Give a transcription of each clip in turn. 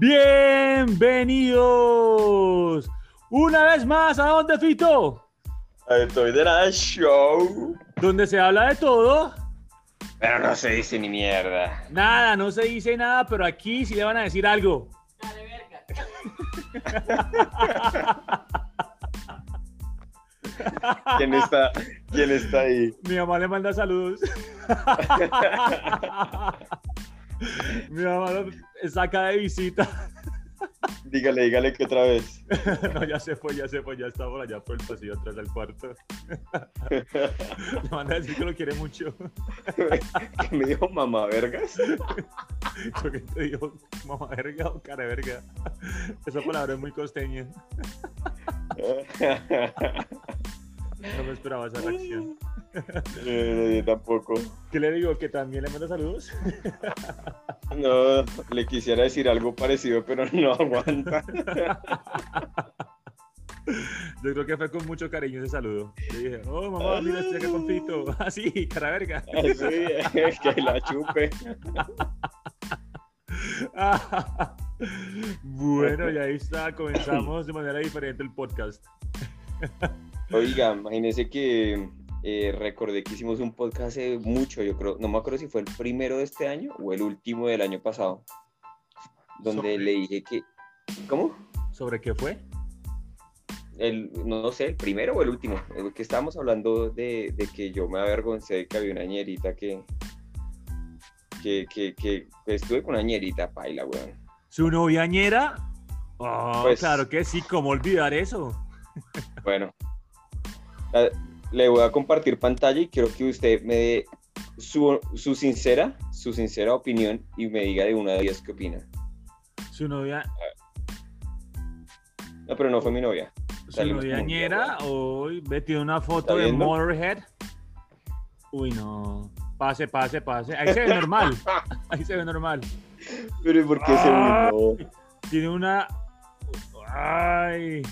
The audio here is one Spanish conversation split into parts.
Bienvenidos una vez más a dónde Fito, Estoy de la show. donde se habla de todo. Pero no se dice ni mierda. Nada, no se dice nada, pero aquí sí le van a decir algo. ¿Quién está, quién está ahí? Mi mamá le manda saludos. Mi mamá lo saca de visita. Dígale, dígale que otra vez. No, ya se fue, ya se fue, ya está por allá por el pasillo atrás del cuarto. Le manda a decir que lo quiere mucho. ¿Qué me dijo mamá vergas? Creo que te dijo mamá verga o cara verga. Esa palabra es muy costeña. No me esperaba esa reacción. Eh, yo tampoco. ¿Qué le digo? ¿Que también le manda saludos? No, le quisiera decir algo parecido, pero no aguanta. Yo creo que fue con mucho cariño ese saludo. Le dije, oh mamá, mira, estoy acá con Fito. Ah, sí, cara verga. Así, que la chupe. Bueno, y ahí está, comenzamos de manera diferente el podcast. Oiga, imagínese que eh, recordé que hicimos un podcast hace mucho, yo creo, no me acuerdo si fue el primero de este año o el último del año pasado, donde le dije que, ¿cómo? ¿Sobre qué fue? El, no, sé, el primero o el último, el que estábamos hablando de, de que yo me avergoncé de que había una ñerita que, que, que, que, que estuve con una ñerita, paila, weón. ¿Su noviañera? Oh, Pues- claro que sí, ¿cómo olvidar eso? Bueno, le voy a compartir pantalla y quiero que usted me dé su, su sincera, su sincera opinión y me diga de una de ellas qué opina. Su novia, No, pero no fue mi novia. su noviañera, día, hoy metió una foto ¿Está de? Motorhead. Uy, no. Pase, pase, pase. Ahí se ve normal. Ahí se ve normal. Pero ¿y por qué se Ah. volvió? Tiene una. Ay.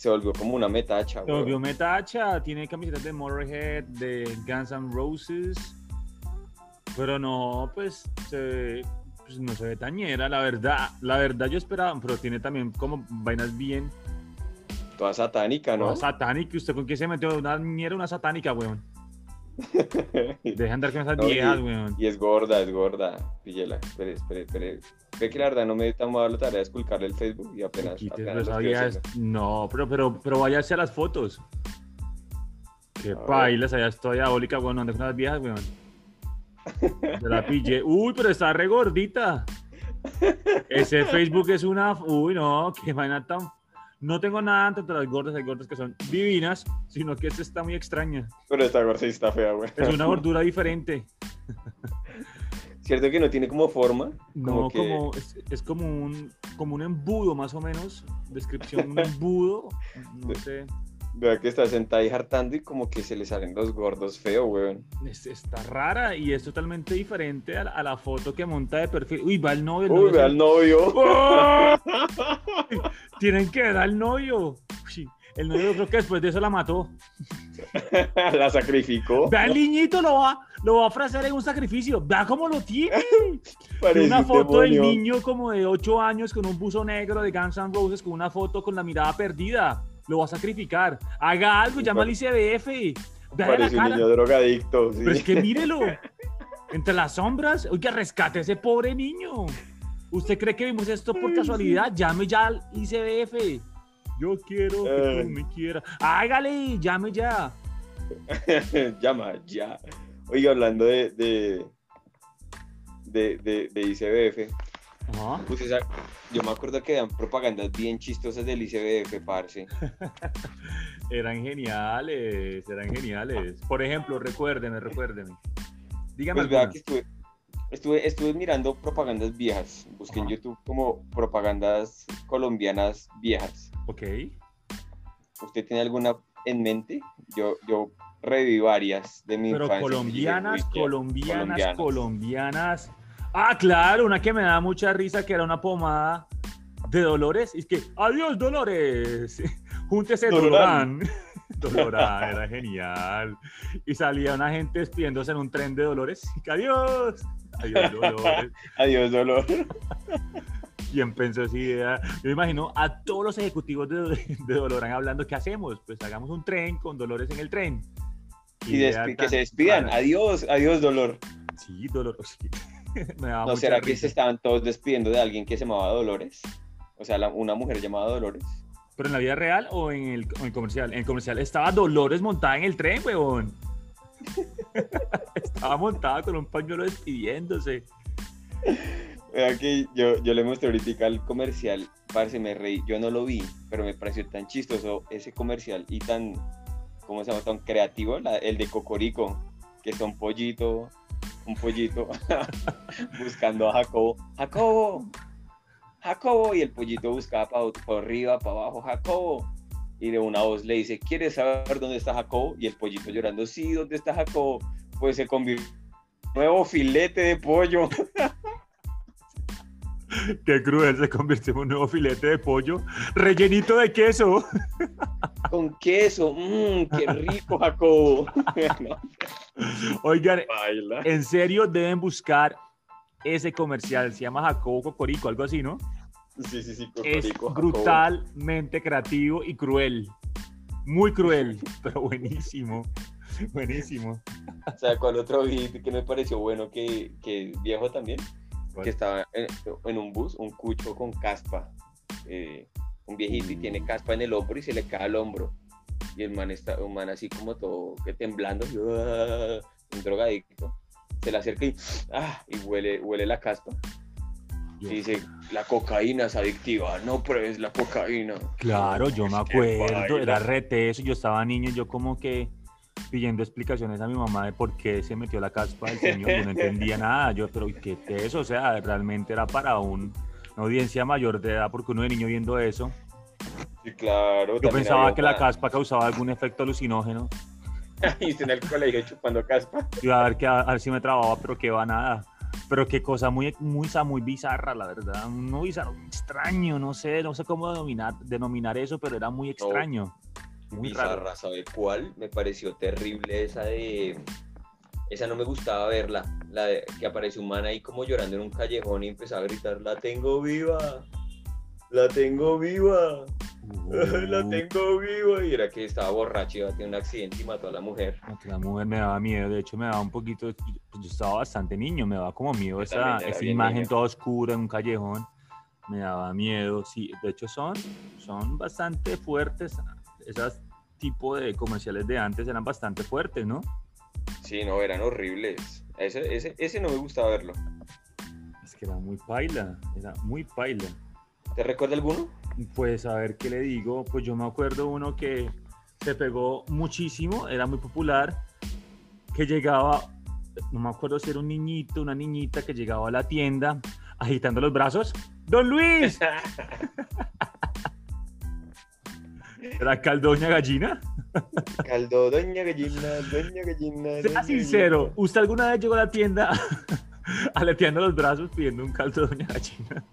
Se volvió como una metacha, Se volvió metacha. Tiene camisetas de Motorhead, de Guns N' Roses. Pero no, pues, se, pues, no se ve tañera, la verdad. La verdad yo esperaba, pero tiene también como vainas bien. Toda satánica, ¿no? Toda satánica. ¿Usted con qué se metió? Una ñera, una satánica, weón. Deja de andar con esas No, y- viejas, weón. y es gorda, es gorda. Píllela. Espere, espere, espere. Ve que la verdad no me he tomado la tarea de esculcarle el Facebook y apenas. Quites, apenas pero. No, pero, pero, pero váyase a las fotos. Qué pailas, allá estoy diabólica, weón. ¿Dónde con las viejas, weón? Se la pillé. Uy, pero está re gordita. Ese Facebook es una. Uy, no, qué vaina tan. No tengo nada ante las gordas, hay gordas que son divinas, sino que esta está muy extraña. Pero esta gorda sí está fea, güey. Es una gordura diferente. Cierto que no tiene como forma. No, que- como, es, es como un como un embudo, más o menos. Descripción, un embudo. No sé. Vea que está sentada y hartando y como que se le salen los gordos feo, weón. Es- está rara y es totalmente diferente a la, a la foto que monta de perfil. Uy, va el novio. el Uy, novio se- al novio. ¡Oh! Tienen que ver al novio. Uy, el novio creo que después de eso la mató. la sacrificó. Vea el niñito, lo va, lo va a ofrecer en un sacrificio. Vea cómo lo tiene. Parece una un foto del niño como de 8 años con un buzo negro de Guns N' Roses con una foto con la mirada perdida. Lo va a sacrificar. Haga algo, llama al ICBF. Parece un niño drogadicto. sí. Pero es que mírelo. Entre las sombras. Oiga, rescate a ese pobre niño. ¿Usted cree que vimos esto por casualidad? Llame ya al ICBF. Yo quiero que tú me quieras. Hágale, llame ya. Llama ya. Oiga, hablando de, de, de, de, de ICBF, Ajá. pues esa- yo me acuerdo que dan propagandas bien chistosas del ICBF, parce. Eran geniales, eran geniales. Por ejemplo, recuérdeme, recuérdeme. Dígame Pues vea que estuve, estuve, estuve mirando propagandas viejas. Busqué en. YouTube como propagandas colombianas viejas. Ok. ¿Usted tiene alguna en mente? Yo, yo reviví varias de mi Pero infancia. y dije, colombianas, "Uy, qué colombianas, colombianas". colombianas. Ah, claro, una que me da mucha risa que era una pomada de Dolores. Y es que, adiós, Dolores. Júntese, Dolorán. Dolorán. Era genial. Y salía una gente despidiéndose en un tren de Dolores. Y que, adiós. Adiós, Dolores. Adiós, dolor. y empezó así, idea. yo me imagino a todos los ejecutivos de, de Dolorán hablando, ¿qué hacemos? Pues hagamos un tren con Dolores en el tren. Y que se despidan, adiós, adiós Dolor. Sí, Dolor, sí. ¿No será que se estaban todos despidiendo de alguien que se llamaba Dolores? O sea, una mujer llamada Dolores. ¿Pero en la vida real o en el, comercial? En el comercial estaba Dolores montada en el tren, weón. estaba montada con un pañuelo despidiéndose. Vea que yo, yo le mostré ahorita al comercial, parece me reí, yo no lo vi, pero me pareció tan chistoso ese comercial y tan, ¿cómo se llama? Tan creativo, el de Cocorico, que es un pollito, un pollito buscando a Jacobo. Jacobo, Jacobo, y el pollito buscaba para, arriba, para abajo, Jacobo. Y de una voz le dice, ¿quieres saber dónde está Jacobo? Y el pollito llorando, sí, ¿dónde está Jacobo? Pues se convirtió en nuevo filete de pollo. Qué cruel, se convirtió en un nuevo filete de pollo rellenito de queso. Con queso, mmm, qué rico, Jacobo. Oigan, en serio deben buscar ese comercial, se llama Jacobo Cocorico, algo así, ¿no? Sí, sí, sí, Cocorico. Es brutalmente creativo y cruel. Muy cruel, pero buenísimo. Buenísimo. O sea, ¿cuál otro vi que me pareció bueno que, que viejo también? Que estaba en, un bus, un cucho con caspa. Eh, un viejito y tiene mm. caspa en el hombro y se le cae al hombro. Y el man está, un man así como todo que temblando, ah", un drogadicto se le acerca y, ah, y huele, huele la caspa. Y dice, la cocaína es adictiva, no pruebes la cocaína. Claro, yo me acuerdo, era rete eso, yo estaba niño, yo como que pidiendo explicaciones a mi mamá de por qué se metió la caspa del señor, yo no entendía nada, yo, pero ¿qué es eso? O sea, realmente era para un, una audiencia mayor de edad, porque uno de niño viendo eso. Sí, claro. Yo pensaba que la caspa causaba algún efecto alucinógeno. y en el colegio chupando caspa. Iba a ver, que, a, ver si me trababa, pero que va nada. Pero qué cosa muy, muy, muy bizarra, la verdad. Muy bizarro, extraño, no sé, no sé cómo denominar, denominar eso, pero era muy extraño. muy bizarra, ¿sabe cuál? Me pareció terrible esa de... Esa no me gustaba verla, la de que aparece un man ahí como llorando en un callejón y empezaba a gritar, la tengo viva, la tengo viva. la tengo viva y era que estaba borracho y iba a tener un accidente y mató a la mujer. La mujer me daba miedo, de hecho me daba un poquito, pues, yo estaba bastante niño, me daba como miedo esa, esa imagen toda oscura en un callejón, me daba miedo, sí, de hecho son, son bastante fuertes, esos tipos de comerciales de antes eran bastante fuertes, ¿no? Sí, no, eran horribles, ese, ese, ese no me gustaba verlo. Es que era muy paila, era muy paila. ¿Te recuerda alguno? Pues a ver qué le digo, pues yo me acuerdo uno que se pegó muchísimo, era muy popular, que llegaba, no me acuerdo si era un niñito, una niñita que llegaba a la tienda agitando los brazos. ¡Don Luis! ¿Era caldo doña gallina? Caldo doña gallina, doña gallina. Sea sincero, ¿usted alguna vez llegó a la tienda aleteando los brazos pidiendo un caldo doña gallina?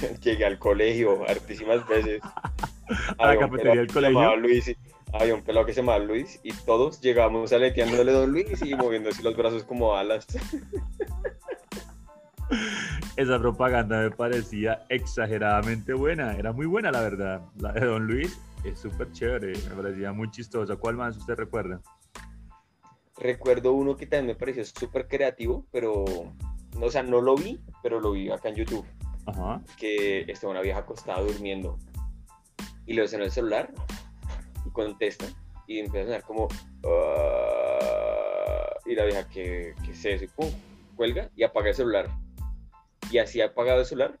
llegué al colegio hartísimas veces. A la cafetería del colegio. Luis había un pelado que se llamaba Luis y todos llegábamos aleteándole a Don Luis y moviéndose los brazos como alas. Esa propaganda me parecía exageradamente buena, era muy buena la verdad. La de Don Luis es súper chévere, me parecía muy chistosa. ¿Cuál más usted recuerda? Recuerdo uno que también me pareció súper creativo, pero, o sea, no lo vi, pero lo vi acá en YouTube que está una vieja acostada durmiendo. Y le en el celular y contesta y empieza a sonar como ah", y la vieja que, se y pum, cuelga y apaga el celular. Y así apagado el celular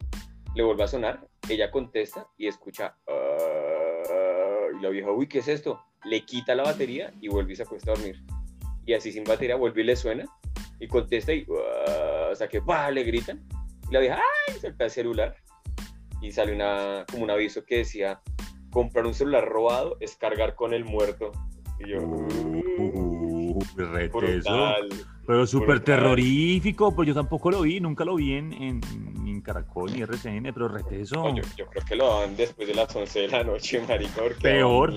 le vuelve a sonar ella contesta y escucha ah", y la vieja uy qué es esto le quita la batería y vuelve y se acuesta a dormir. Y así sin batería vuelve y le suena y contesta y uh, o sea que le gritan y la vieja, ¡ay! Salta el celular y sale una, como un aviso que decía, comprar un celular robado es cargar con el muerto. Y yo, uh, pero súper terrorífico, pues yo tampoco lo vi, nunca lo vi en, en, Caracol ni RCN, pero reteso. yo, yo, creo que lo daban después de las 11 de la noche, marica, Peor.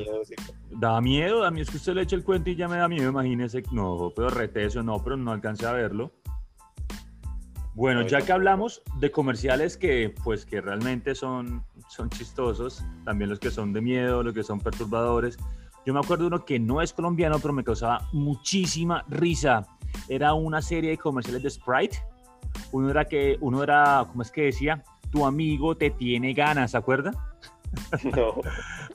Da miedo, a mí es que usted le echa el cuento y ya me da miedo, imagínese. No, pero reteso, no, pero no alcancé a verlo. Bueno, No, ya que hablamos de comerciales que, pues, que realmente son, son chistosos, también los que son de miedo, los que son perturbadores. Yo me acuerdo de uno que no es colombiano, pero me causaba muchísima risa. Era una serie de comerciales de Sprite. Uno era que, uno era, ¿cómo es que decía? Tu amigo te tiene ganas, ¿se acuerda? No.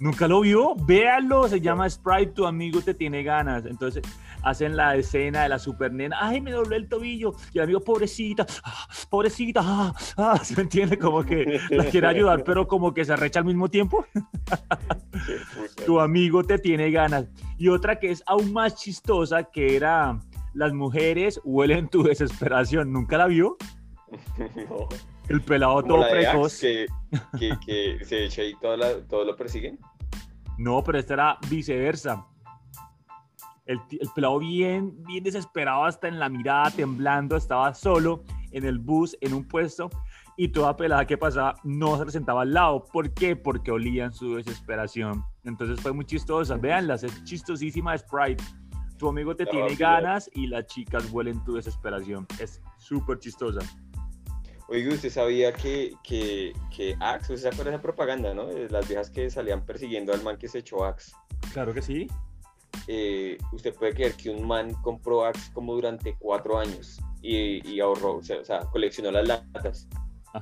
¿Nunca lo vio? Véanlo, se llama Sprite, tu amigo te tiene ganas. Entonces hacen la escena de la super nena, ay, me doblé el tobillo. Y el amigo, pobrecita, ah, pobrecita, ah, ah", ¿se entiende? Como que la quiere ayudar, pero como que se arrecha al mismo tiempo. Tu amigo te tiene ganas. Y otra que es aún más chistosa, que era las mujeres huelen tu desesperación. ¿Nunca la vio? No. El pelado todo precoz. que, que, que se echa y todos lo persiguen. No, pero esta era viceversa. El, el pelado bien, bien desesperado, hasta en la mirada, temblando, estaba solo en el bus, en un puesto, y toda pelada que pasaba no se le sentaba al lado. ¿Por qué? Porque olían su desesperación. Entonces fue muy chistosa. Véanla, es chistosísima Sprite. Tu amigo te La tiene ganas y las chicas huelen tu desesperación. Es súper chistosa. Oiga, ¿usted sabía que, que, que Axe, ¿usted se acuerda de esa propaganda, no? De las viejas que salían persiguiendo al man que se echó Axe. Claro que sí. Eh, usted puede creer que un man compró Axe como durante cuatro años y, y ahorró, o sea, o sea, coleccionó las latas.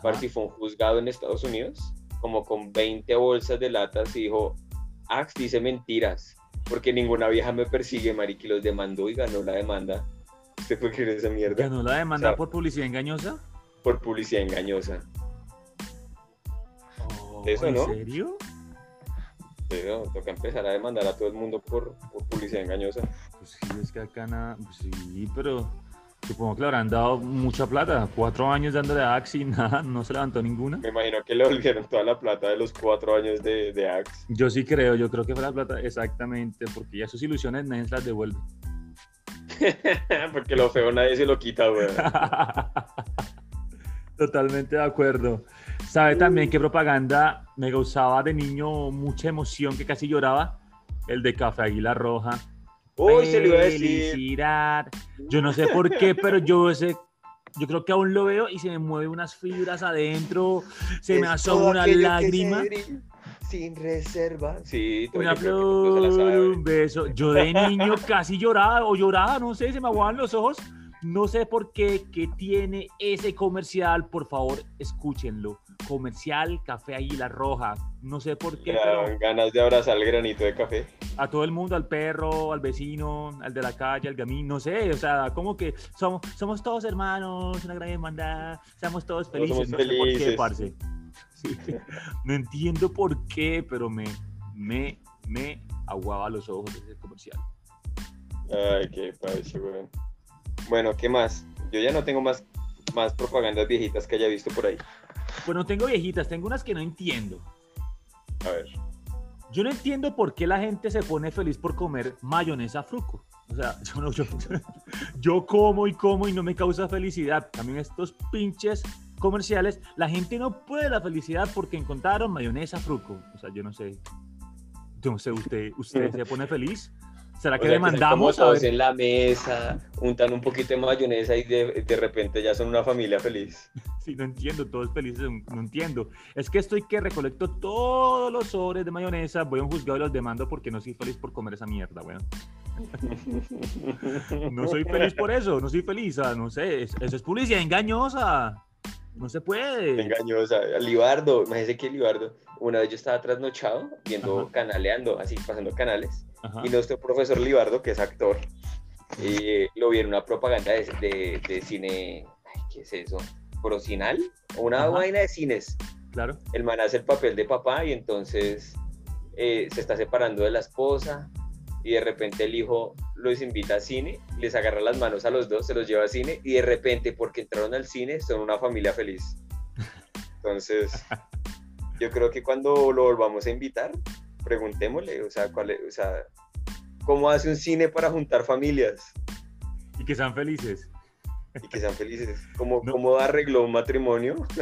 Para si fue un juzgado en Estados Unidos, como con 20 bolsas de latas y dijo, Axe dice mentiras, porque ninguna vieja me persigue, mariqui, los demandó y ganó la demanda. ¿Usted puede creer esa mierda? ¿Ganó la demanda O sea, por publicidad engañosa? Por publicidad engañosa. Eso, ¿En ¿no? serio? Pero toca empezar a demandar a todo el mundo por, por publicidad engañosa. Pues sí, es que acá nada, pues sí, pero supongo que le habrán dado mucha plata. Cuatro años dándole a Axi y nada, no se levantó ninguna. Me imagino que le volvieron toda la plata de los cuatro años de, de Axe. Yo sí creo, yo creo que fue la plata, exactamente, porque ya sus ilusiones nadie se las devuelve. Porque lo feo nadie se lo quita, weón. Totalmente de acuerdo. ¿Sabe también qué propaganda me causaba de niño mucha emoción que casi lloraba? El de Café Águila Roja. Uy, se lo iba a decir. Yo no sé por qué, pero yo ese, yo creo que aún lo veo y se me mueven unas fibras adentro, se me asoma una lágrima, Sin reserva. Sí, una flor, un beso. Yo de niño casi lloraba o lloraba, no sé, se me aguaban los ojos. No sé por qué, que tiene ese comercial, por favor, escúchenlo. Comercial Café Águila Roja. No sé por qué, pero ganas de abrazar el granito de café. a todo el mundo, al perro, al vecino, al de la calle, al gamín, no sé, o sea, como que somos, somos todos hermanos, una gran hermandad, somos todos felices, somos no sé por qué, felices. parce. Sí. No entiendo por qué, pero me, me, me aguaba los ojos ese comercial. Ay, qué parece, weón. Bueno, ¿qué más? Yo ya no tengo más, más propagandas viejitas que haya visto por ahí. Pues no tengo viejitas, tengo unas que no entiendo. A ver. Yo no entiendo por qué la gente se pone feliz por comer mayonesa fruco. O sea, yo, no, yo, yo como y como y no me causa felicidad. También estos pinches comerciales, la gente no puede la felicidad porque encontraron mayonesa fruco. O sea, yo no sé. Yo no sé, ¿usted, usted se pone feliz? ¿Será O que sea, están demandamos? como A todos ver, en la mesa, untan un poquito de mayonesa y de, de repente ya son una familia feliz. sí, no entiendo, todos felices, no entiendo. Es que estoy que recolecto todos los sobres de mayonesa, voy a un juzgado y los demando porque no soy feliz por comer esa mierda, bueno. No soy feliz por eso, no soy feliz, ah, no sé, es- eso es publicidad engañosa. No se puede. Engañosa. Libardo, imagínese que Libardo, una vez yo estaba trasnochado viendo, Ajá. canaleando, así pasando canales, Ajá. y nuestro profesor Libardo, que es actor, eh, lo vi en una propaganda de, de- de cine, ay, ¿qué es eso? ¿Procinal? Una Ajá. vaina de cines. Claro. El man hace el papel de papá y entonces eh, se está separando de la esposa y de repente el hijo los invita a cine, les agarra las manos a los dos, se los lleva a cine y de repente porque entraron al cine son una familia feliz. Entonces, yo creo que cuando lo volvamos a invitar, preguntémosle, o sea, cuál es- o sea, ¿cómo hace un cine para juntar familias Y que sean felices. y que sean felices? ¿Cómo, No. cómo arregló un matrimonio?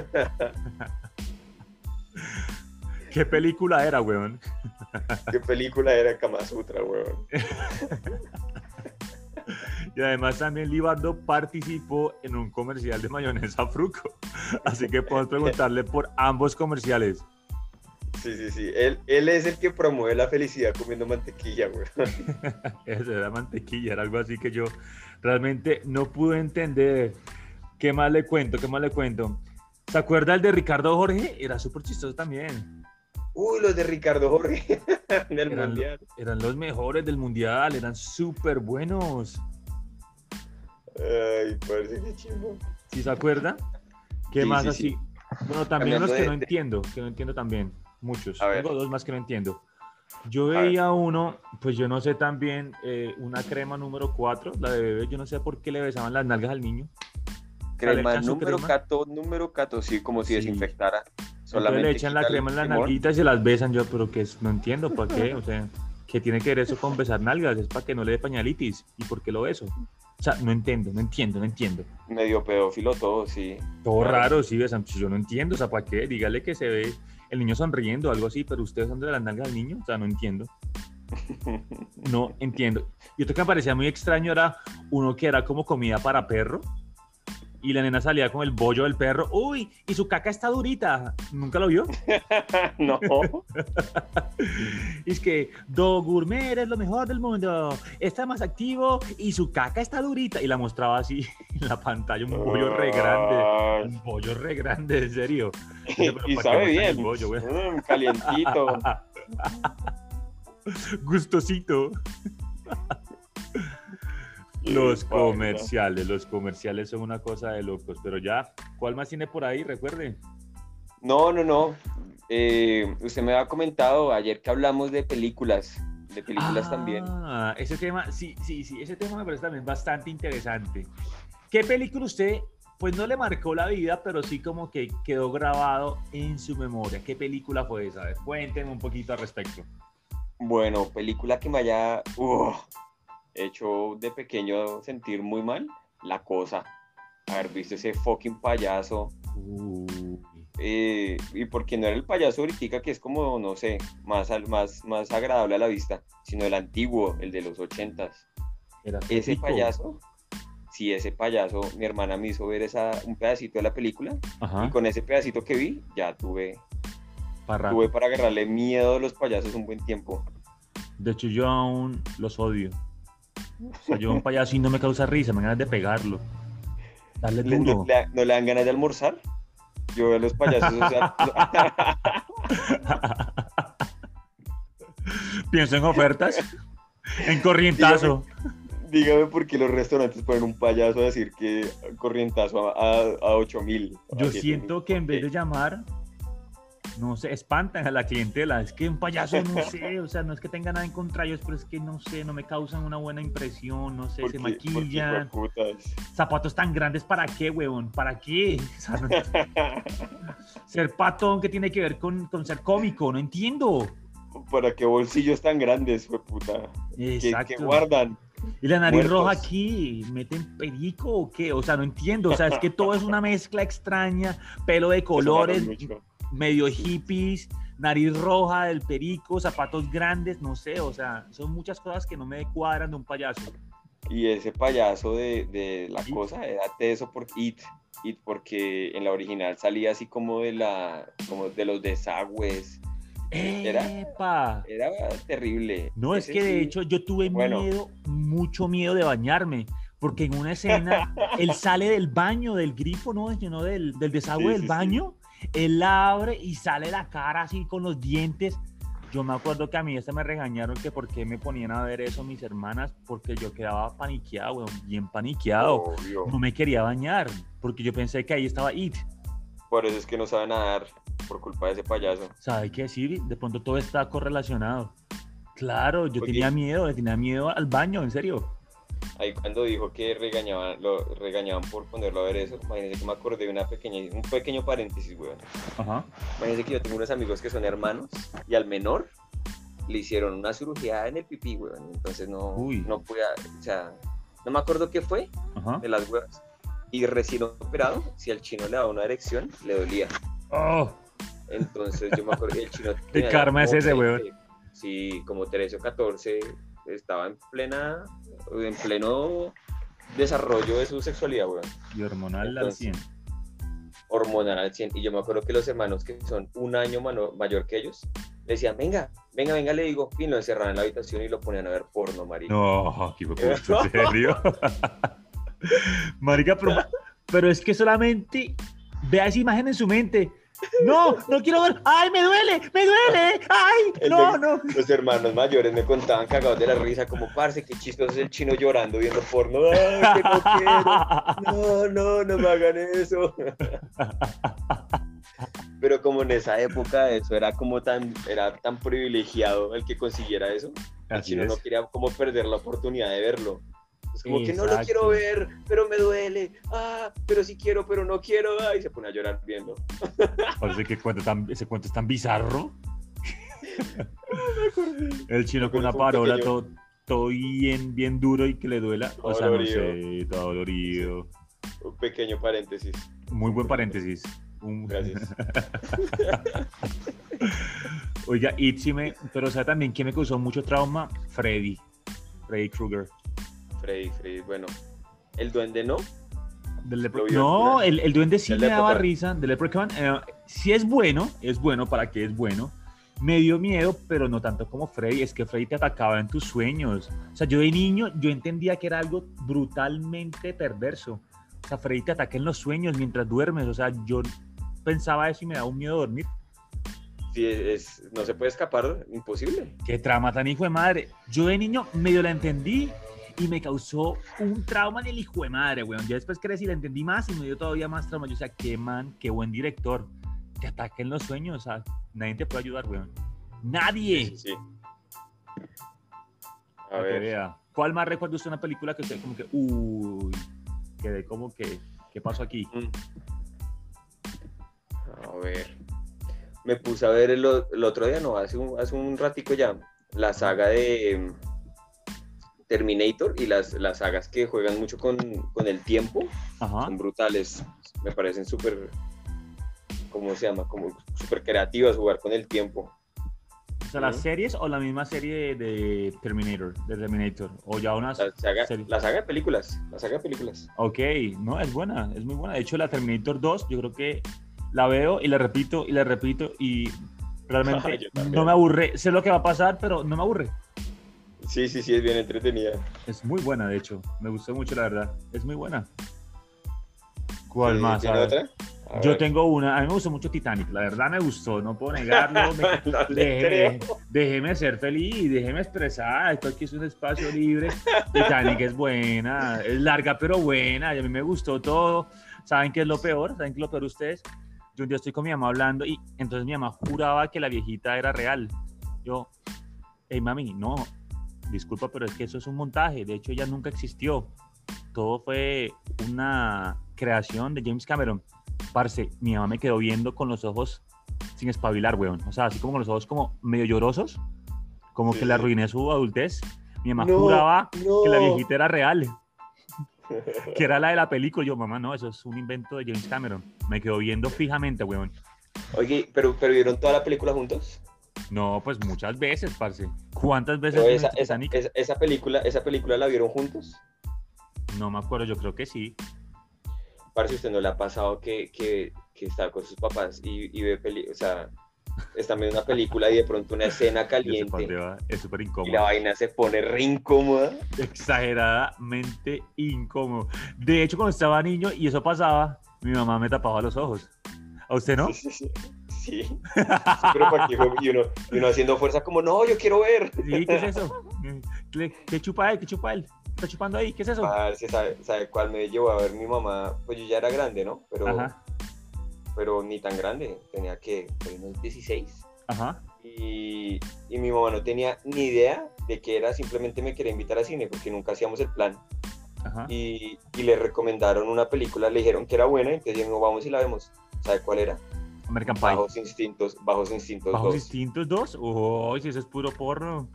¿Qué película era, weón? ¿Qué película era Kama Sutra, weón? Y además también Libardo participó en un comercial de mayonesa Fruco. Así que podemos preguntarle por ambos comerciales. Sí, sí, sí. Él, él es el que promueve la felicidad comiendo mantequilla, güey. Eso era mantequilla, era algo así que yo realmente no pude entender. ¿Qué más le cuento? ¿Qué más le cuento? ¿Se acuerda el de Ricardo Jorge? Era súper chistoso también. Uy, los de Ricardo Jorge del Eran, mundial. eran los mejores del mundial, eran súper buenos. Ay, parece que chimbo. ¿Sí se acuerda? ¿Qué Sí, más sí, así? sí. Bueno, también Hablando unos que de- no de- entiendo, que no entiendo también. Muchos. A ver. Tengo dos más que no entiendo. Yo veía uno, pues yo no sé también, eh, una crema número 4, la de bebé, yo no sé por qué le besaban las nalgas al niño. Crema número crema. cato, número cato, sí, como si Sí. desinfectara. Solamente le echan la crema en la nalguita y se las besan yo, pero que no entiendo por qué, o sea, ¿qué tiene que ver eso con besar nalgas? Es para que no le dé pañalitis. ¿Y por qué lo beso? O sea, no entiendo, no entiendo, no entiendo. Medio pedófilo todo, sí. Todo Claro. raro, sí, besan. Pues Yo no entiendo, o sea, ¿para qué? Dígale que se ve el niño sonriendo o algo así, pero ustedes son de las nalgas del niño, o sea, no entiendo. No entiendo. Y otro que me parecía muy extraño era uno que era como comida para perro. Y la nena salía con el bollo del perro. Uy, y su caca está durita. ¿Nunca lo vio? no. Es que Do Gourmet es lo mejor del mundo. Está más activo y su caca está durita. Y la mostraba así en la pantalla, un bollo re grande. Un bollo re grande, en serio. Pero y ¿para qué sabe bien. bollo? Mm, calientito. Gustosito. Los comerciales, los comerciales son una cosa de locos, pero ya, ¿cuál más tiene por ahí? Recuerde. No, no, no. Eh, usted me había comentado ayer que hablamos de películas, de películas también. Ah, ese tema, sí, sí, sí, ese tema me parece también bastante interesante. ¿Qué película usted, pues no le marcó la vida, pero sí como que quedó grabado en su memoria? ¿Qué película fue esa? A ver, cuéntenme un poquito al respecto. Bueno, película que me haya uf, hecho de pequeño sentir muy mal, La Cosa. Haber visto ese fucking payaso. Uy, eh, y porque no era el payaso ahorita que es como, no sé, más, más, más agradable a la vista, sino el antiguo, el de los ochentas. era Ese rico. payaso, sí, ese payaso, mi hermana me hizo ver esa, un pedacito de la película Ajá, y con ese pedacito que vi, ya tuve, para tuve para agarrarle miedo a los payasos un buen tiempo. De hecho, yo aún los odio. O sea, yo un payaso y no me causa risa, me dan ganas de pegarlo. Darle ¿Le- duro. ¿No, le, no le dan ganas de almorzar? Yo veo a los payasos, o sea, Pienso en ofertas. En corrientazo. dígame por qué los restaurantes ponen un payaso a decir que corrientazo a, a, a 8 mil. Yo siento que en vez de llamar, no sé, espantan a la clientela. Es que un payaso, no sé, o sea, no es que tenga nada en contra de ellos, pero es que no sé, no me causan una buena impresión, no sé, se maquillan. Zapatos tan grandes, ¿para qué, huevón? ¿Para qué? O sea, no- ser patón, ¿qué tiene que ver con, con ser cómico? No entiendo. ¿Para qué bolsillos tan grandes, fue puta? ¿Qué, guardan? ¿Y la nariz Muertos. roja aquí? ¿Meten perico o qué? O sea, no entiendo. O sea, es que todo es una mezcla extraña, pelo de colores. Medio hippies, nariz roja del perico, zapatos grandes, no sé. O sea, son muchas cosas que no me cuadran de un payaso. Y ese payaso de, de la cosa era teso por It, It, porque en la original salía así como de la, como de los desagües. Era- terrible. No, es que de sí, hecho yo tuve bueno. miedo, mucho miedo de bañarme, porque en una escena él sale del baño, del grifo, ¿no? no del, del desagüe Sí, del sí. baño, él la abre y sale la cara así con los dientes. Yo me acuerdo que a mí este me regañaron que por qué me ponían a ver eso mis hermanas, porque yo quedaba paniqueado, weón, bien paniqueado. obvio. No me quería bañar, porque yo pensé que ahí estaba It. Por eso es que no sabe nadar, por culpa de ese payaso. ¿Sabe qué decir? De pronto todo está correlacionado. Claro, yo Oye. tenía miedo, le tenía miedo al baño, en serio. Ahí cuando dijo que regañaban, lo regañaban por ponerlo a ver eso, imagínense que me acordé de una pequeña, un pequeño paréntesis, weón. Ajá. Imagínense que yo tengo unos amigos que son hermanos y al menor le hicieron una cirugía en el pipí, weón. Entonces no, Uy. no podía, o sea, no me acuerdo qué fue Ajá. de las huevas. Y recién operado, si al chino le daba una erección, le dolía. Oh, Entonces yo me acuerdo que el chino... ¿Qué karma es ese, 20, weón? Sí, como 13 o 14, estaba en plena, en pleno desarrollo de su sexualidad, weón. Y hormonal al Entonces, 100. Hormonal al 100. Y yo me acuerdo que los hermanos que son un año mano- mayor que ellos, le decían, venga, venga, venga, le digo, y lo encerraban en la habitación y lo ponían a ver porno, marica. No, qué puta, ¿en serio? Marica, pero, pero es que solamente vea esa imagen en su mente. No, no quiero ver. ¡Ay, me duele! ¡Me duele! ¡Ay! El No, de- no. Los hermanos mayores me contaban cagados de la risa, como, parce, qué chistoso es el chino llorando viendo porno. ¡Ay, que no quiero! No, no, no me hagan eso. Pero como en esa época eso era como tan, era tan privilegiado el que consiguiera eso, el Así chino no quería como perder la oportunidad de verlo. Es como que no lo quiero ver, pero me duele. Ah, pero sí quiero, pero no quiero. Ah, y se pone a llorar viendo. Parece que cuento tan, ese cuento es tan bizarro. El chino con una parola todo, todo bien, bien duro y que le duela. O Todo sea, no dolorido. sé, todo dolorido. Un pequeño paréntesis. Muy buen paréntesis. Un- Gracias. Oiga, Itzy me, pero ¿sabe también quién me causó mucho trauma? Freddy. Freddy Krueger. Freddy, Freddy, bueno. El duende no. Del No, el, el duende sí me daba risa. Del Leprechaun. eh, sí es bueno, es bueno, ¿para qué es bueno? Me dio miedo, pero no tanto como Freddy. Es que Freddy te atacaba en tus sueños. O sea, yo de niño, yo entendía que era algo brutalmente perverso. O sea, Freddy te ataca en los sueños mientras duermes. O sea, yo pensaba eso y me daba un miedo dormir. Sí, es, no se puede escapar, imposible. Qué trama tan hijo de madre. Yo de niño medio la entendí y me causó un trauma en el hijo de madre, weón. Ya después crecí y la entendí más y me dio todavía más trauma. Yo, o sea, qué man, qué buen director. Te ataca en los sueños, o sea, nadie te puede ayudar, weón. Nadie. Sí, sí. A ver, vea. ¿Cuál más recuerda usted una película que usted como que, uy, quedé como que, ¿qué pasó aquí? mm. a ver. Me puse a ver el, el otro día, no, hace un, hace un ratico ya, la saga de Terminator y las, las sagas que juegan mucho con, con el tiempo Ajá. son brutales. Me parecen súper, ¿cómo se llama? Como súper creativas jugar con el tiempo. O sea, las series o la misma serie de, Terminator, de Terminator, o ya una La saga, serie. la saga de películas, la saga de películas. Ok, no, es buena, es muy buena. De hecho, la Terminator 2, yo creo que la veo y la repito y la repito y realmente no me aburre. Sé lo que va a pasar, pero no me aburre. Sí, sí, sí, es bien entretenida. Es muy buena, de hecho. Me gustó mucho, la verdad. Es muy buena. ¿Cuál Eh, más? ¿Tiene otra? A Yo ver. tengo una. A mí me gustó mucho Titanic. La verdad me gustó. No puedo negarlo. me- No déjeme ser feliz, déjeme expresar. Esto aquí es un espacio libre. Titanic es buena, es larga pero buena. Y a mí me gustó todo. ¿Saben qué es lo peor? ¿Saben qué es lo peor ustedes? Yo un día estoy con mi mamá hablando y entonces mi mamá juraba que la viejita era real. Yo, hey mami, no, disculpa, pero es que eso es un montaje. De hecho, ella nunca existió. Todo fue una creación de James Cameron. Parce, mi mamá me quedó viendo con los ojos sin espabilar, weón. O sea, así como con los ojos como medio llorosos, como Sí, que le arruiné su adultez. Mi mamá No, juraba no. que la viejita era real, que era la de la película. Yo, mamá, no, eso es un invento de James Cameron. Me quedó viendo fijamente, weón. Oye, pero, pero ¿vieron toda la película juntos? No, pues muchas veces, parce. ¿Cuántas veces esa, esa, Titanic? esa, esa película, ¿Esa película la vieron juntos? No me acuerdo, yo creo que sí. Parece usted no le ha pasado que, que, que está con sus papás y, y ve peli, o sea, están viendo una película y de pronto una escena caliente Es súper y la incómodo. vaina se pone re incómoda. Exageradamente incómodo. De hecho, cuando estaba niño y eso pasaba, mi mamá me tapaba los ojos. ¿A usted no? Sí, sí, sí. Sí. Pero para qué, y uno, y uno haciendo fuerza como, no, yo quiero ver. Sí, ¿qué es eso? ¿Qué, qué chupa él? ¿Qué chupa él? ¿Qué ¿Está chupando ahí? ¿Qué es eso? ¿sabe, sabe cuál me llevó a ver mi mamá? Pues yo ya era grande, ¿no? Pero, Ajá, pero ni tan grande, tenía que unos 16. ajá. Y, y mi mamá no tenía ni idea de que era, simplemente me quería invitar a cine porque nunca hacíamos el plan. Ajá. Y, y le recomendaron una película, le dijeron que era buena, entonces dijimos, vamos y la vemos. ¿Sabe cuál era? American Pie. Bajos Instintos, Bajos Instintos ¿Bajos 2. Instintos 2? Uy, si eso es puro porno.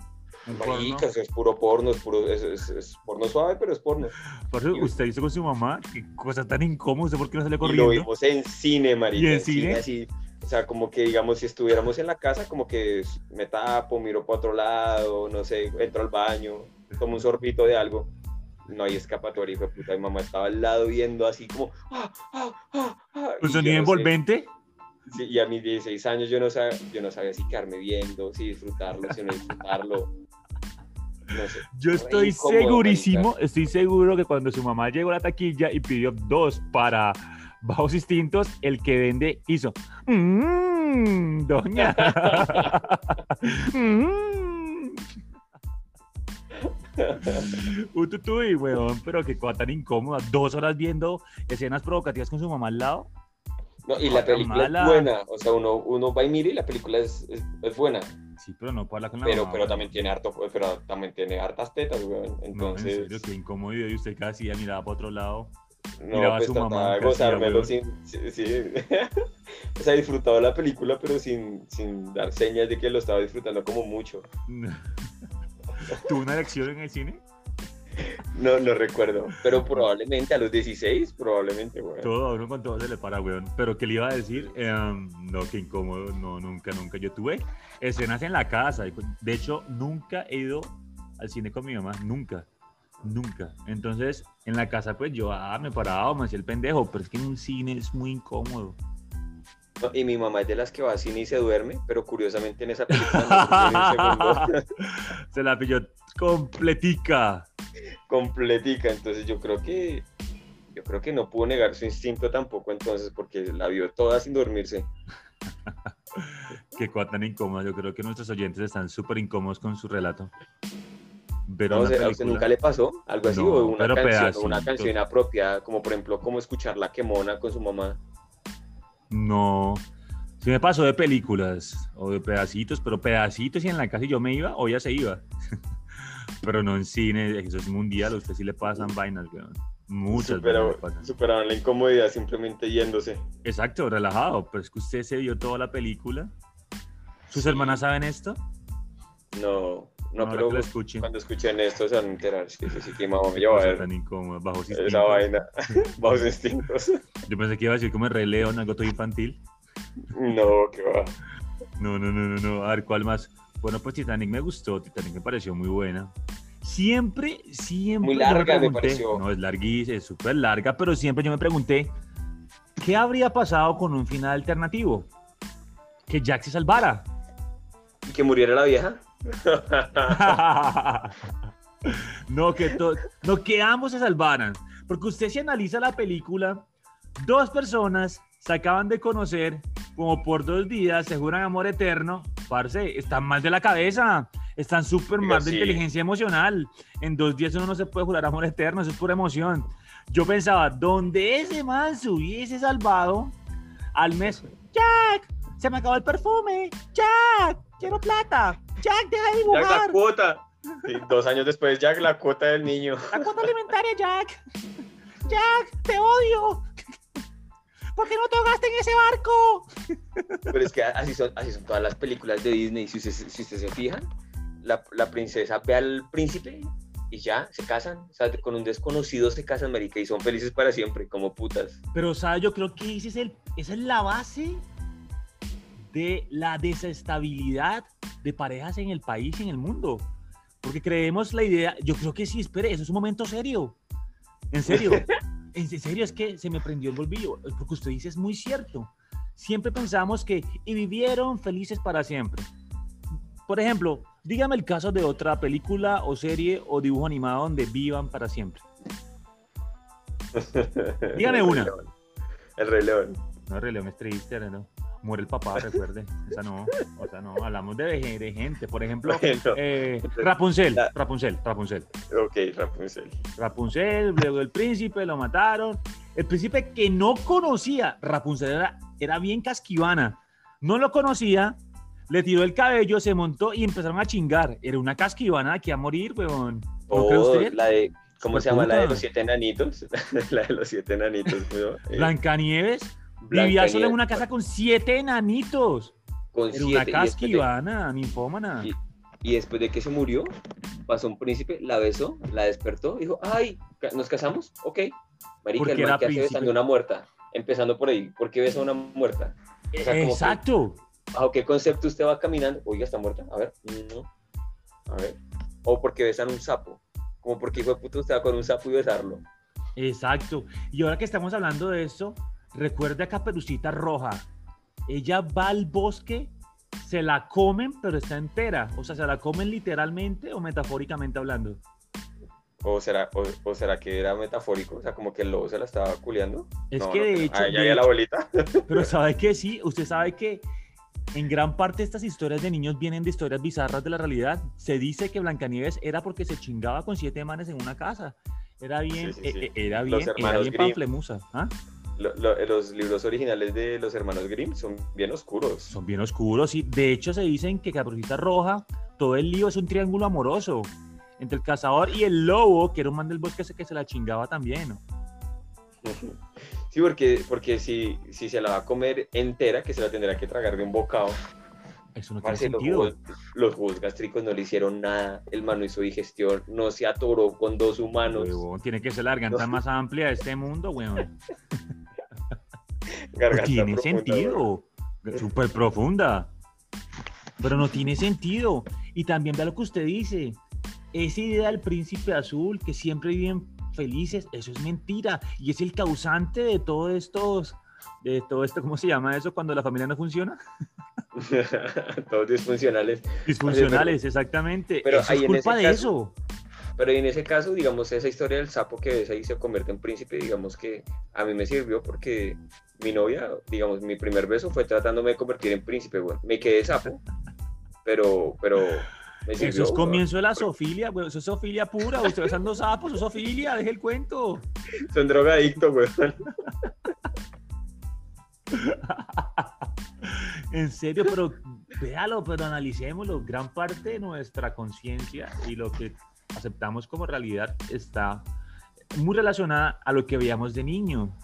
Marica, eso es puro porno, es, puro, es, es- es porno suave, pero es porno. Por eso, usted hizo con su mamá, qué cosa tan incómoda, ¿usted por qué no sale Y lo corriendo? vimos en cine, marica. ¿Y en cine? así. O sea, como que, digamos, si estuviéramos en la casa, como que me tapo, miro para otro lado, no sé, entro al baño, tomo un sorbito de algo. no hay escapatoria, hijo de puta. Mi mamá estaba al lado viendo así como. ¡Ah, ah, ah, ah! ¿Un sonido no sé. Sí, y a mis 16 años yo no, sabía, yo no sabía si quedarme viendo, si disfrutarlo, si no disfrutarlo. No sé. Yo estoy incómodo, segurísimo, estoy seguro que cuando su mamá llegó a la taquilla y pidió dos para bajos instintos, el que vende hizo. "Mm, doña. Mm". Ututuy, weón, pero qué cosa tan incómoda. Dos horas viendo escenas provocativas con su mamá al lado. No, y la película Guatemala. es buena. O sea, uno, uno va y mira y la película es, es, es buena. Sí, pero no hablar con la Pero, mamá. pero también tiene harto, pero también tiene hartas tetas, weón. No, en Entonces, serio, qué incómodo. Y usted casi ya miraba para otro lado. no, miraba a pues su trataba mamá de gozármelo sin, sí, sí. o sea, disfrutaba la película, pero sin, sin dar señas de que lo estaba disfrutando como mucho. ¿Tuvo una elección en el cine? No, no recuerdo, pero probablemente a los 16, probablemente, weón. Todo, a uno con todo se le para, weón. Pero ¿qué le iba a decir? Em, no, qué incómodo. No, nunca, nunca. Yo tuve escenas en la casa. De hecho, nunca he ido al cine con mi mamá. Nunca. Nunca. Entonces, en la casa, pues yo, ah, me paraba, me hacía el pendejo. Pero es que en un cine es muy incómodo. No, y mi mamá es de las que va al cine y se duerme, pero curiosamente en esa película no se se la pilló completica. completica, entonces yo creo que yo creo que no pudo negar su instinto tampoco entonces porque la vio toda sin dormirse. Qué cosa tan incómoda. Yo creo que nuestros oyentes están súper incómodos con su relato. Pero No, o sea, ¿A usted nunca le pasó algo así No, o una canción, o una canción apropiada como por ejemplo como escuchar La Quemona con su mamá? No. Sí me pasó de películas o de pedacitos, pero pedacitos y en la casa y yo me iba o ella se iba. pero no en cine, eso es mundial, a usted sí le pasan vainas, weón. Muchas vainas le Supera- pasan. superaron la incomodidad simplemente yéndose. Exacto, relajado, pero es que usted se vio toda la película. ¿Sus hermanas saben esto? No, no, Ahora pero escuchen. cuando escuchen esto se van a enterar. Es que sí, sí, que mamá me lleva a ver tan incómoda, bajo esa instintos. vaina. Bajos instintos. Yo pensé que iba a decir como el Rey León, algo todo infantil. No, que va. No, no, no, no, no. A ver, ¿cuál más? Bueno, pues Titanic me gustó, Titanic me pareció muy buena. Siempre, siempre. Muy larga me pregunté- pareció. No, es larguísima, es súper larga, pero siempre yo me pregunté, ¿qué habría pasado con un final alternativo? Que Jack se salvara. ¿Y que muriera la vieja? no, que no, que ambos se salvaran. Porque usted si analiza la película, dos personas se acaban de conocer, como por dos días, se juran amor eterno. Parce, están mal de la cabeza. Están súper mal de sí. inteligencia emocional. En dos días uno no se puede jurar amor eterno, eso es pura emoción. Yo pensaba, donde ese man se hubiese salvado, al mes, Jack, se me acabó el perfume. Jack, quiero plata. Jack, deja de Jack, dibujar. la cuota. Sí, dos años después, Jack, la cuota del niño. La cuota alimentaria, Jack. Jack, te odio. ¿Por qué no te ahogaste en ese barco? Pero es que así son, así son todas las películas de Disney. Si usted, si usted se fija, la, la princesa ve al príncipe y ya se casan. O sea, con un desconocido se casan, marica, y son felices para siempre, como putas. Pero, ¿sabes? Yo creo que ese es el, esa es la base de la desestabilidad de parejas en el país y en el mundo. Porque creemos la idea, yo creo que sí, espere, eso es un momento serio. En serio, en serio es que se me prendió el bolvillo, porque usted dice es muy cierto. Siempre pensamos que y vivieron felices para siempre. Por ejemplo, dígame el caso de otra película o serie o dibujo animado donde vivan para siempre. Dígame El una. El Rey León. No, el Rey León es triste, ¿no? Muere el papá, recuerde. Esa no, o sea, no, hablamos de, de gente. Por ejemplo, Bueno, eh, Rapunzel, La- Rapunzel, Rapunzel. ok, Rapunzel. Rapunzel, luego el príncipe, lo mataron. El príncipe que no conocía, Rapunzel era, era bien casquivana. No lo conocía, le tiró el cabello, se montó y empezaron a chingar. Era una casquivana que a morir, weón. ¿No cree Oh, usted? la de, ¿cómo se llama? La de los siete enanitos. la de los siete enanitos. Eh, Blancanieves vivía solo en una Blancanieves, casa con siete enanitos. con Era siete, una casquivana, ninfómana. Y- Y después de que se murió, pasó un príncipe, la besó, la despertó, dijo, ay, ¿nos casamos? Ok. Marica, Porque el man que hace besando una muerta. Empezando por ahí, ¿por qué besa a una muerta? O sea, como que- Exacto. ¿Bajo qué concepto usted va caminando? Oiga, ¿está muerta? A ver, no. A ver. O porque besan un sapo. como porque hijo de puta usted va con un sapo y besarlo. Exacto. Y ahora que estamos hablando de esto, recuerda a Caperucita Roja. Ella va al bosque, se la comen, pero está entera. O sea, se la comen literalmente o metafóricamente hablando. ¿O será, o, o será que era metafórico? O sea, como que el lobo se la estaba culeando. Es No, que no de hecho, Ah, ya, de ya la abuelita. Pero sabe que sí, usted sabe que en gran parte estas historias de niños vienen de historias bizarras de la realidad. Se dice que Blancanieves era porque se chingaba con siete manes en una casa. Era bien, Sí, sí, sí. eh, eh, era bien, era bien Grimm. panflemusa. ¿ah? Lo- lo- los libros originales de los hermanos Grimm son bien oscuros. Son bien oscuros y de hecho se dicen que Caperucita Roja, todo el lío es un triángulo amoroso entre el cazador y el lobo, que era un man del bosque ese que se la chingaba también. ¿no? Sí, porque, porque si, si se la va a comer entera, que se la tendrá que tragar de un bocado. Eso no tiene Parce, los, sentido. jugos, los jugos gástricos no le hicieron nada. El mano hizo digestión, no se atoró con dos humanos. Tiene que ser la garganta No. más amplia de este mundo, weón. Garganta No tiene profunda, sentido. Súper profunda. Pero no tiene sentido. Y también vea lo que usted dice. Esa idea del príncipe azul, que siempre viven felices, eso es mentira. Y es el causante de todo estos, de todo esto, ¿cómo se llama eso cuando la familia no funciona? Todos disfuncionales. Disfuncionales, exactamente. pero eso es culpa de caso- eso. Pero en ese caso, digamos, esa historia del sapo que ves ahí se convierte en príncipe, digamos que a mí me sirvió porque mi novia, digamos, mi primer beso fue tratándome de convertir en príncipe, güey. Me quedé sapo, pero, pero me sirvió. Eso es comienzo de la sofilia, güey. Eso es sofilia pura. Usted besando sapos, eso es sofilia, deje el cuento. Son drogadictos, güey. En serio, pero véalo, pero analicémoslo. Gran parte de nuestra conciencia y lo que aceptamos como realidad está muy relacionada a lo que veíamos de niño.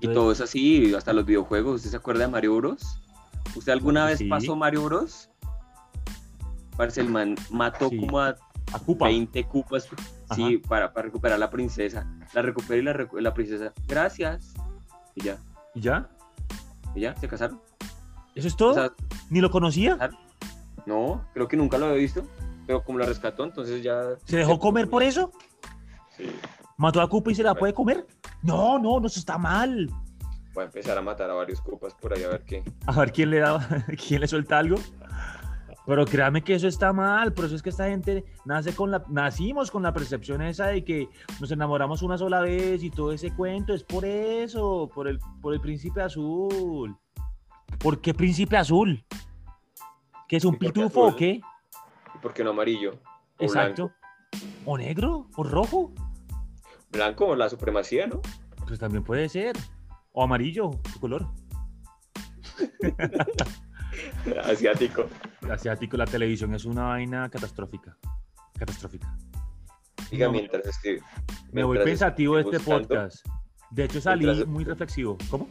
Y todo es así, hasta los videojuegos. ¿Usted se acuerda de Mario Bros? ¿Usted alguna vez Sí. pasó Mario Bros? Parece el man mató Sí. como a a Cupa. 20 cupas sí, para, para recuperar la princesa. La recuperé y la, recu- la princesa, gracias. Y ya, ¿Y ya? y ya, se casaron. ¿Eso es todo? O sea, ¿Ni lo conocía? no, creo que nunca lo había visto, pero como la rescató, entonces ya... ¿Se dejó comer por eso? Sí, ¿Mató a Cupa y se la puede comer? No, no, no, eso está mal. voy a empezar a matar a varios cupas por ahí a ver qué. A ver quién le da, quién le suelta algo. Pero créame que eso está mal, por eso es que esta gente nace con la, nacimos con la percepción esa de que nos enamoramos una sola vez y todo ese cuento, es por eso, por el, por el príncipe azul. ¿Por qué príncipe azul? ¿Que es un ¿Y por qué pitufo o qué? ¿Y por qué no amarillo? Exacto. ¿O negro? ¿O rojo? Blanco, la supremacía, ¿no? Pues también puede ser. O amarillo, tu color. Asiático. Asiático, la televisión es una vaina catastrófica. Catastrófica. Diga, No. mientras estoy... Me voy pensativo de este buscando- podcast. De hecho, salí Mientras- muy reflexivo. ¿Cómo?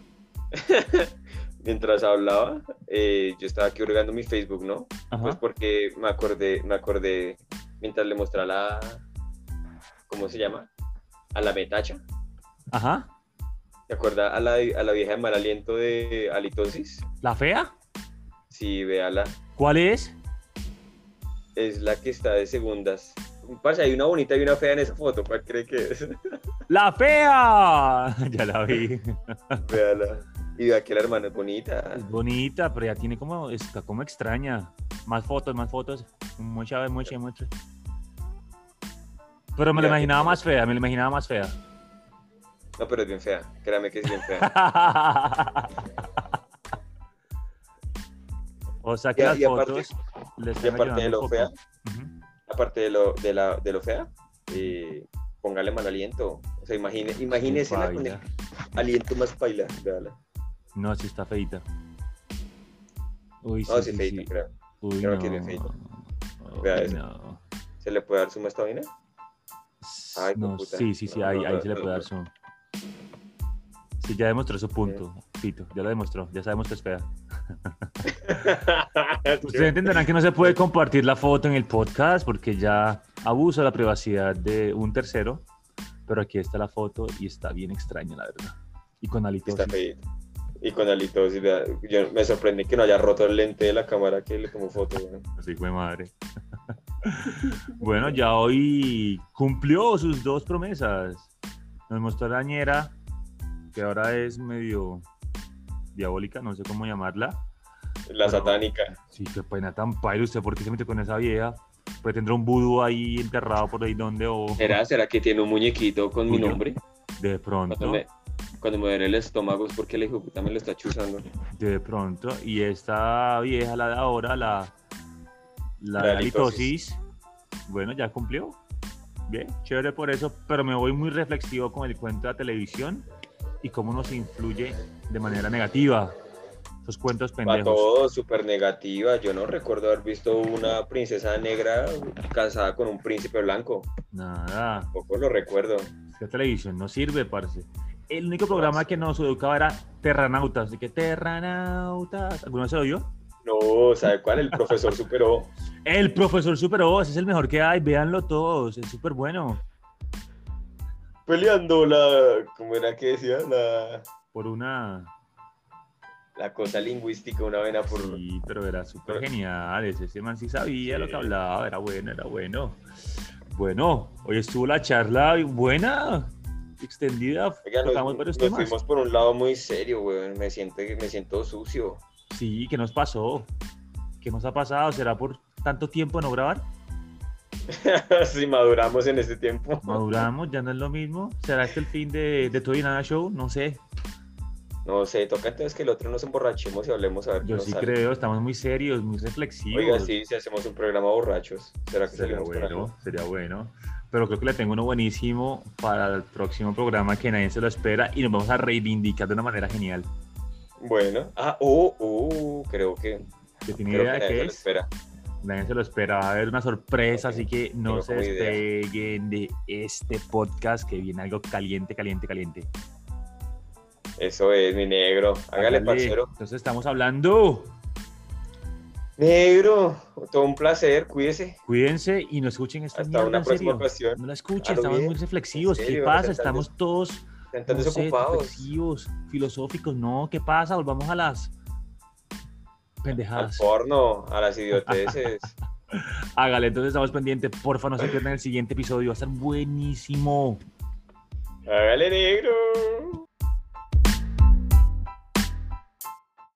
Mientras hablaba, eh, yo estaba aquí hurgando mi Facebook, ¿no? Ajá. Pues porque me acordé, me acordé, mientras le mostré la, ¿cómo se llama? A la metacha. Ajá. ¿Te acuerdas a la, a la vieja de mal aliento de halitosis? ¿La fea? Sí, véala. ¿Cuál es? Es la que está de segundas. Parce, hay una bonita y una fea en esa foto. ¿Cuál cree que es? ¡La fea! Ya la vi. véala. Y vea que la hermana es bonita. Es bonita, pero ya tiene como, está como extraña. Más fotos, más fotos. Mucha, mucha, mucha. Pero me la imaginaba más fea, me la imaginaba más fea. No, pero es bien fea. Créame que es bien fea. o sea que Y las y aparte- fotos Y aparte de lo fea, aparte de lo, de la, de lo fea, eh, póngale mal aliento. O sea, imagine, imagínese la con el aliento más paila. Véala. No, sí está feita. Uy, sí, No, sí, sí, feita, sí. creo. Uy, creo no. que es bien feita. Uy, Vea eso. no. ¿Se le puede dar suma a esta vaina? Ay, No, puta. sí, sí, sí, No, ahí, no, ahí se le puede dar zoom. Sí, ya demostró su punto, Pito, ya lo demostró, ya sabemos que es fea. Ustedes entenderán que no se puede compartir la foto en el podcast porque ya abuso de la privacidad de un tercero, pero aquí está la foto y está bien extraña, la verdad. Y con alitos. Está feita. Y con halitosis, vea, yo, me sorprende que no haya roto el lente de la cámara que le tomó foto. güey. Así fue madre. Bueno, ya hoy cumplió sus dos promesas. Nos mostró la ñera, que ahora es medio diabólica, no sé cómo llamarla. La satánica. Sí, qué pena tan padre. ¿Usted por qué se metió con esa vieja? Pues tendrá un vudú ahí enterrado por ahí donde o ¿Será, ¿Será que tiene un muñequito con mi nombre? de Cuando pronto, me, cuando me duele el estómago es porque el hijo puta me lo está chuzando. de pronto. Y esta vieja, la de ahora, la, la, La litosis. bueno, ya cumplió. Bien, chévere por eso, pero me voy muy reflexivo con el cuento de la televisión y cómo nos influye de manera negativa. Esos cuentos Para pendejos. todo, súper negativa. Yo no recuerdo haber visto una princesa negra casada con un príncipe blanco. Nada. Tampoco lo recuerdo. La televisión no sirve, parce. El único programa que nos educaba era Terranautas. Así que Terranautas. ¿Alguno se lo oyó? No, ¿sabe cuál? El profesor superó. El profesor Super O, ese es el mejor que hay. Véanlo todos. Es súper bueno. Peleando la. ¿Cómo era que decía? La, Por una. la cosa lingüística, una vena por. Sí, pero era súper genial. Ese, ese man sí sabía lo que hablaba. Era bueno, era bueno. Bueno, hoy estuvo la charla buena, extendida. Oiga, nos, Tocamos varios nos temas. fuimos por un lado muy serio, güey. Me siento, me siento sucio. Sí, ¿qué nos pasó? ¿Qué nos ha pasado? ¿Será por tanto tiempo no grabar? si maduramos en este tiempo. Maduramos, ya no es lo mismo. ¿Será este el fin de, de todo y nada show? No sé. No sé, toca entonces que el otro nos emborrachemos y hablemos a ver qué Yo nos sí sale. creo, estamos muy serios, muy reflexivos. Oiga, sí, si hacemos un programa borrachos. ¿Será que Sería bueno, sería bueno. Pero creo que le tengo uno buenísimo para el próximo programa que nadie se lo espera y nos vamos a reivindicar de una manera genial. Bueno. Ah, oh, oh, creo que. ¿Que tiene Creo idea que de nadie qué se lo es? espera. Nadie se lo espera. Va a haber una sorpresa, así que no se idea. despeguen de este podcast que viene algo caliente, caliente, caliente. Eso es, mi negro. Hágale, Hágale. parcero. Entonces estamos hablando. Negro, todo un placer, cuídese. Cuídense y no escuchen esta Hasta mierda, una en próxima serio. ocasión. No la escuchen, estamos bien, muy reflexivos. ¿Qué pasa? Estamos todos no sé, reflexivos, filosóficos. No, ¿qué pasa? Volvamos a las Al pendejadas. porno, a las idioteces. Hágale, entonces estamos pendientes. Porfa, no se pierdan el siguiente episodio. Va a estar buenísimo. Hágale, negro.